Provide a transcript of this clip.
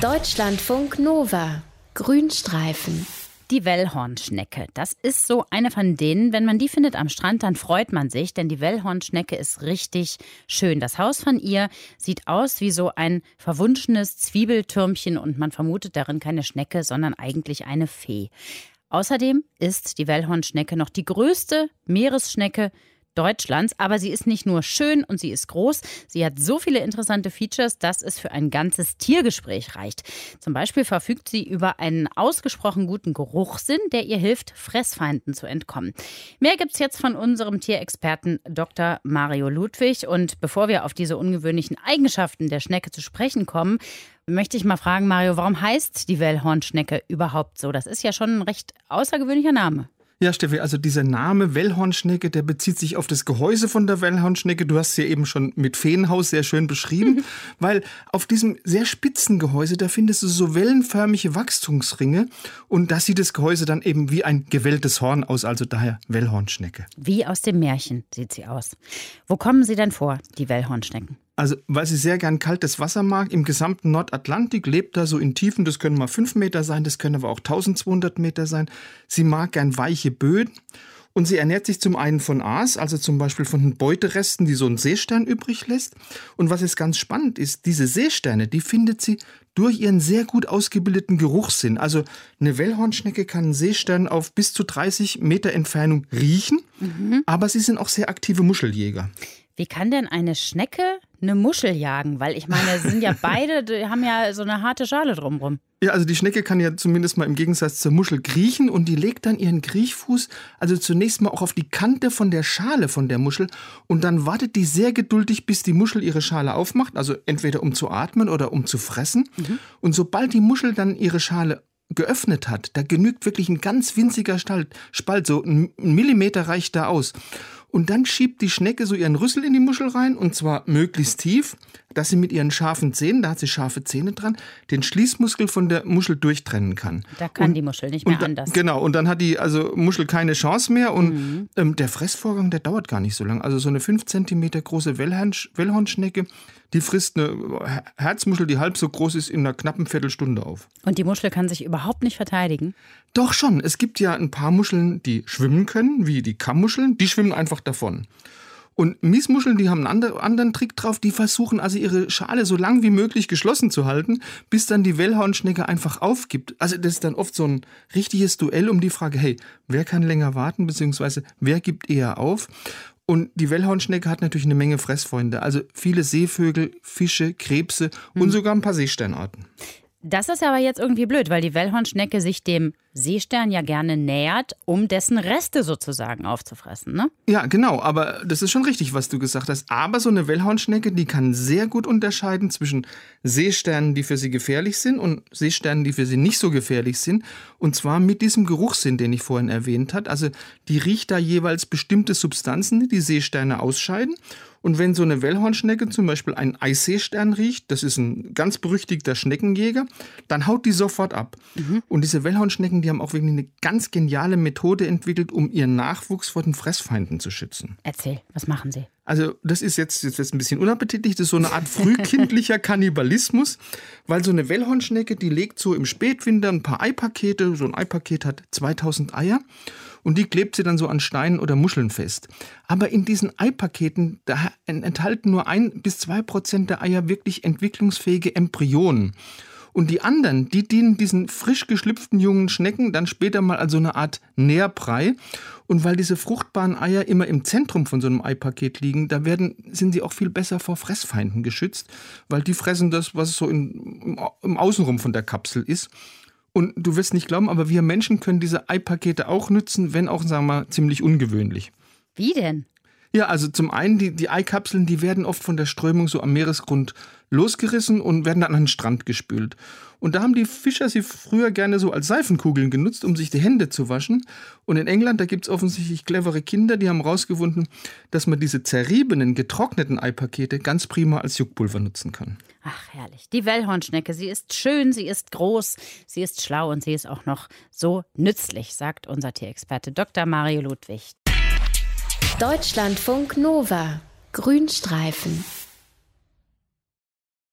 Deutschlandfunk Nova. Grünstreifen. Die Wellhornschnecke. Das ist so eine von denen, wenn man die findet am Strand, dann freut man sich, denn die Wellhornschnecke ist richtig schön. Das Haus von ihr sieht aus wie so ein verwunschenes Zwiebeltürmchen und man vermutet darin keine Schnecke, sondern eigentlich eine Fee. Außerdem ist die Wellhornschnecke noch die größte Meeresschnecke Deutschlands. Aber sie ist nicht nur schön und sie ist groß, sie hat so viele interessante Features, dass es für ein ganzes Tiergespräch reicht. Zum Beispiel verfügt sie über einen ausgesprochen guten Geruchssinn, der ihr hilft, Fressfeinden zu entkommen. Mehr gibt es jetzt von unserem Tierexperten Dr. Mario Ludwig. Und bevor wir auf diese ungewöhnlichen Eigenschaften der Schnecke zu sprechen kommen, möchte ich mal fragen, Mario, warum heißt die Wellhornschnecke überhaupt so? Das ist ja schon ein recht außergewöhnlicher Name. Ja, Steffi, also dieser Name Wellhornschnecke, der bezieht sich auf das Gehäuse von der Wellhornschnecke. Du hast es ja eben schon mit Feenhaus sehr schön beschrieben, mhm. weil auf diesem sehr spitzen Gehäuse, da findest du so wellenförmige Wachstumsringe und da sieht das Gehäuse dann eben wie ein gewelltes Horn aus, also daher Wellhornschnecke. Wie aus dem Märchen sieht sie aus. Wo kommen sie denn vor, die Wellhornschnecken? Also, weil sie sehr gern kaltes Wasser mag, im gesamten Nordatlantik lebt da so in Tiefen, das können mal 5 Meter sein, das können aber auch 1200 Meter sein. Sie mag gern weiche Böden und sie ernährt sich zum einen von Aas, also zum Beispiel von den Beuteresten, die so ein Seestern übrig lässt. Und was jetzt ganz spannend ist, diese Seesterne, die findet sie durch ihren sehr gut ausgebildeten Geruchssinn. Also eine Wellhornschnecke kann einen Seestern auf bis zu 30 Meter Entfernung riechen, mhm. aber sie sind auch sehr aktive Muscheljäger. Wie kann denn eine Schnecke eine Muschel jagen? Weil ich meine, sind ja beide, die haben ja so eine harte Schale drumrum. Ja, also die Schnecke kann ja zumindest mal im Gegensatz zur Muschel kriechen und die legt dann ihren Kriechfuß also zunächst mal auch auf die Kante von der Schale von der Muschel und dann wartet die sehr geduldig, bis die Muschel ihre Schale aufmacht, also entweder um zu atmen oder um zu fressen. Mhm. Und sobald die Muschel dann ihre Schale geöffnet hat, da genügt wirklich ein ganz winziger Spalt, so ein Millimeter reicht da aus. Und dann schiebt die Schnecke so ihren Rüssel in die Muschel rein und zwar möglichst tief, dass sie mit ihren scharfen Zähnen, da hat sie scharfe Zähne dran, den Schließmuskel von der Muschel durchtrennen kann. Da kann und, die Muschel nicht mehr da, anders. Genau, und dann hat die also Muschel keine Chance mehr und mhm. ähm, der Fressvorgang, der dauert gar nicht so lange. Also so eine 5 cm große Wellhornschnecke, die frisst eine Herzmuschel, die halb so groß ist, in einer knappen Viertelstunde auf. Und die Muschel kann sich überhaupt nicht verteidigen? Doch schon. Es gibt ja ein paar Muscheln, die schwimmen können, wie die Kammmuscheln. Die schwimmen einfach davon. Und Miesmuscheln, die haben einen anderen Trick drauf, die versuchen also ihre Schale so lang wie möglich geschlossen zu halten, bis dann die Wellhornschnecke einfach aufgibt. Also das ist dann oft so ein richtiges Duell um die Frage, hey, wer kann länger warten, beziehungsweise wer gibt eher auf? Und die Wellhornschnecke hat natürlich eine Menge Fressfreunde, also viele Seevögel, Fische, Krebse und hm. sogar ein paar Seesternarten. Das ist aber jetzt irgendwie blöd, weil die Wellhornschnecke sich dem Seestern ja gerne nähert, um dessen Reste sozusagen aufzufressen, ne? Ja, genau, aber das ist schon richtig, was du gesagt hast. Aber so eine Wellhornschnecke, die kann sehr gut unterscheiden zwischen Seesternen, die für sie gefährlich sind und Seesternen, die für sie nicht so gefährlich sind. Und zwar mit diesem Geruchssinn, den ich vorhin erwähnt habe. Also die riecht da jeweils bestimmte Substanzen, die die Seesterne ausscheiden. Und wenn so eine Wellhornschnecke zum Beispiel einen Eisseestern riecht, das ist ein ganz berüchtigter Schneckenjäger, dann haut die sofort ab. Mhm. Und diese Wellhornschnecken, die haben auch wirklich eine ganz geniale Methode entwickelt, um ihren Nachwuchs vor den Fressfeinden zu schützen. Erzähl, was machen sie? Also das ist jetzt, jetzt ein bisschen unappetitlich, das ist so eine Art frühkindlicher Kannibalismus, weil so eine Wellhornschnecke, die legt so im Spätwinter ein paar Eipakete, so ein Eipaket hat 2000 Eier und die klebt sie dann so an Steinen oder Muscheln fest. Aber in diesen Eipaketen, da enthalten nur ein bis zwei Prozent der Eier wirklich entwicklungsfähige Embryonen. Und die anderen, die dienen diesen frisch geschlüpften jungen Schnecken dann später mal als so eine Art Nährbrei. Und weil diese fruchtbaren Eier immer im Zentrum von so einem Eipaket liegen, da werden, sind sie auch viel besser vor Fressfeinden geschützt, weil die fressen das, was so in, im Außenrum von der Kapsel ist. Und du wirst nicht glauben, aber wir Menschen können diese Eipakete auch nutzen, wenn auch, sagen wir mal, ziemlich ungewöhnlich. Wie denn? Ja, also zum einen, die, die Eikapseln, die werden oft von der Strömung so am Meeresgrund losgerissen und werden dann an den Strand gespült. Und da haben die Fischer sie früher gerne so als Seifenkugeln genutzt, um sich die Hände zu waschen. Und in England, da gibt es offensichtlich clevere Kinder, die haben herausgefunden, dass man diese zerriebenen, getrockneten Eipakete ganz prima als Juckpulver nutzen kann. Ach, herrlich. Die Wellhornschnecke, sie ist schön, sie ist groß, sie ist schlau und sie ist auch noch so nützlich, sagt unser Tierexperte Dr. Mario Ludwig. Deutschlandfunk Nova. Grünstreifen.